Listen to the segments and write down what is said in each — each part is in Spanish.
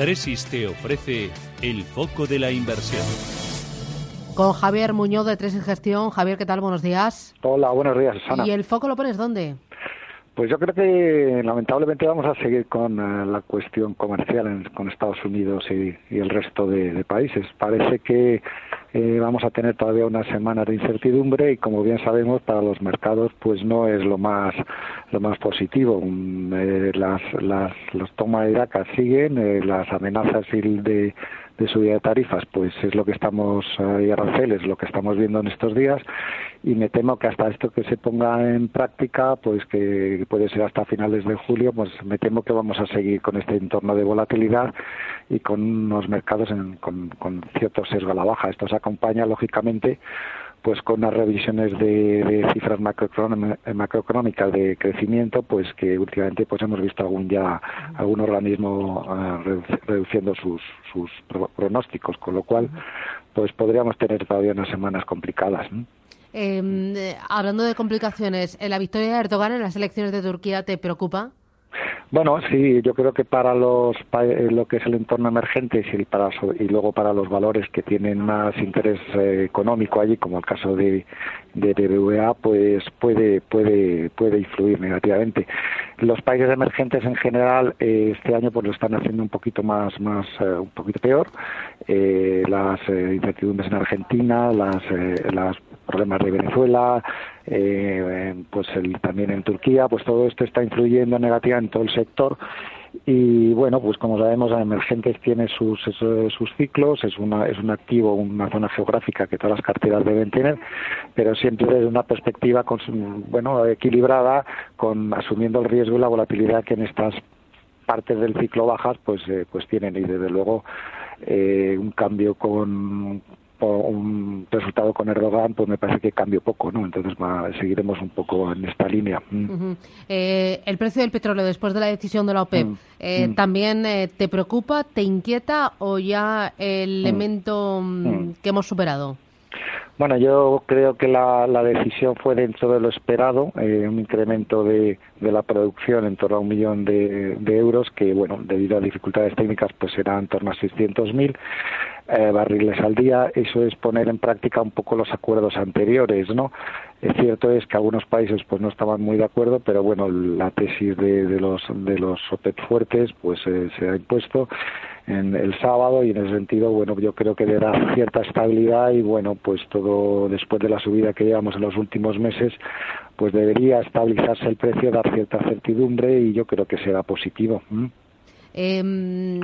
Tresis te ofrece el foco de la inversión. Con Javier Muñoz de Tresis Gestión. Javier, ¿qué tal? Buenos días. Hola, buenos días, Susana. ¿Y el foco lo pones dónde? Pues yo creo que lamentablemente vamos a seguir con eh, la cuestión comercial con Estados Unidos y, el resto de, países. Parece que eh, vamos a tener todavía unas semanas de incertidumbre y como bien sabemos para los mercados pues no es lo más lo más positivo. Mm, eh, las, las, los tomas de DACA siguen, las amenazas de de subida de tarifas, pues es lo que estamos, y aranceles, lo que estamos viendo en estos días, y me temo que hasta esto que se ponga en práctica, pues que puede ser hasta finales de julio, pues me temo que vamos a seguir con este entorno de volatilidad y con unos mercados con, con cierto sesgo a la baja. Esto se acompaña, lógicamente, pues con unas revisiones de, cifras macroeconómicas de crecimiento pues que últimamente pues hemos visto algún ya algún organismo uh, reduciendo sus, sus pronósticos con lo cual pues podríamos tener todavía unas semanas complicadas em, eh, hablando de complicaciones la victoria de Erdogan en las elecciones de Turquía te preocupa bueno, sí, yo creo que para los eh, lo que es el entorno emergente y, para, y luego para los valores que tienen más interés eh, económico allí, como el caso de, de BBVA, pues puede puede puede influir negativamente. Los países emergentes en general eh, este año pues lo están haciendo un poquito más más un poquito peor. las incertidumbres en Argentina, las las problemas de Venezuela, eh, pues el, también en Turquía, pues todo esto está influyendo negativamente en todo el sector. Y bueno, pues como sabemos, Emergentes tiene sus, sus ciclos, es, una, es un activo, una zona geográfica que todas las carteras deben tener, pero siempre desde una perspectiva con, bueno, equilibrada, con asumiendo el riesgo y la volatilidad que en estas partes del ciclo bajas pues, eh, pues tienen. Y desde luego eh, un cambio con, un resultado con Erdogan, pues me parece que cambió poco, ¿no? Entonces seguiremos un poco en esta línea. Mm. Eh, el precio del petróleo después de la decisión de la OPEP, mm. Eh, mm. ¿también eh, te preocupa, te inquieta o ya el elemento que hemos superado? Bueno, yo creo que la, decisión fue dentro de lo esperado, un incremento de, la producción en torno a un millón de, de, euros, que, bueno, debido a dificultades técnicas, pues será en torno a 600.000 eh, barriles al día, eso es poner en práctica un poco los acuerdos anteriores, ¿no? Es cierto es que algunos países pues no estaban muy de acuerdo, pero bueno, la tesis de, los de los OPEP fuertes pues eh, se ha impuesto en el sábado y en ese sentido, bueno, yo creo que le da cierta estabilidad y bueno, pues todo después de la subida que llevamos en los últimos meses, pues debería estabilizarse el precio, dar cierta certidumbre y yo creo que será positivo. Em,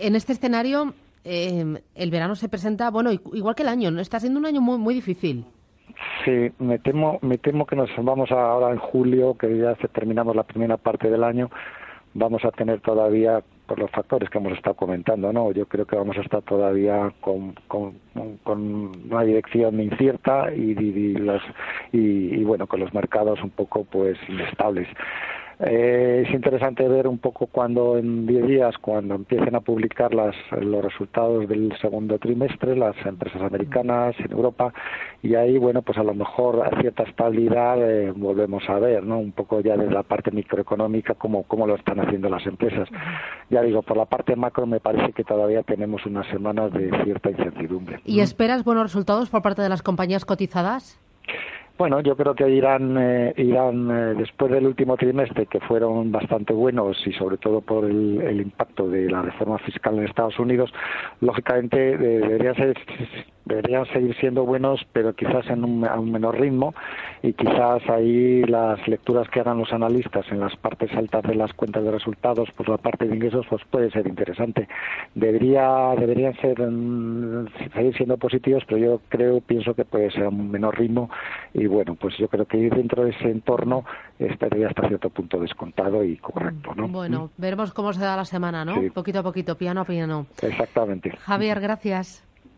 en este escenario, Em, el verano se presenta, bueno, igual que el año, ¿no? Está siendo un año muy, muy difícil. Sí, me temo, me temo que nos vamos ahora en julio, que ya terminamos la primera parte del año, vamos a tener todavía, por los factores que hemos estado comentando, ¿no? Yo creo que vamos a estar todavía con, con, una dirección incierta y, y, y, bueno, con los mercados un poco pues inestables. Eh, es interesante ver un poco cuando en 10 días, cuando empiecen a publicar las, los resultados del segundo trimestre, las empresas americanas en Europa, y ahí, bueno, pues a lo mejor a cierta estabilidad eh, volvemos a ver, ¿no? Un poco ya desde la parte microeconómica, cómo, cómo lo están haciendo las empresas. Ya digo, por la parte macro me parece que todavía tenemos unas semanas de cierta incertidumbre. ¿Y esperas buenos resultados por parte de las compañías cotizadas? Bueno, yo creo que irán, eh, irán eh, después del último trimestre, que fueron bastante buenos y sobre todo por el, impacto de la reforma fiscal en Estados Unidos, lógicamente debería ser deberían seguir siendo buenos, pero quizás en un, a un menor ritmo y quizás ahí las lecturas que hagan los analistas en las partes altas de las cuentas de resultados, pues la parte de ingresos, pues puede ser interesante. Debería, deberían ser mm, seguir siendo positivos, pero yo creo, pienso que puede ser a un menor ritmo y bueno, pues yo creo que ir dentro de ese entorno estaría hasta cierto punto descontado y correcto, ¿no? Bueno, veremos cómo se da la semana, ¿no? Poquito a poquito, piano a piano. Exactamente. Javier, gracias.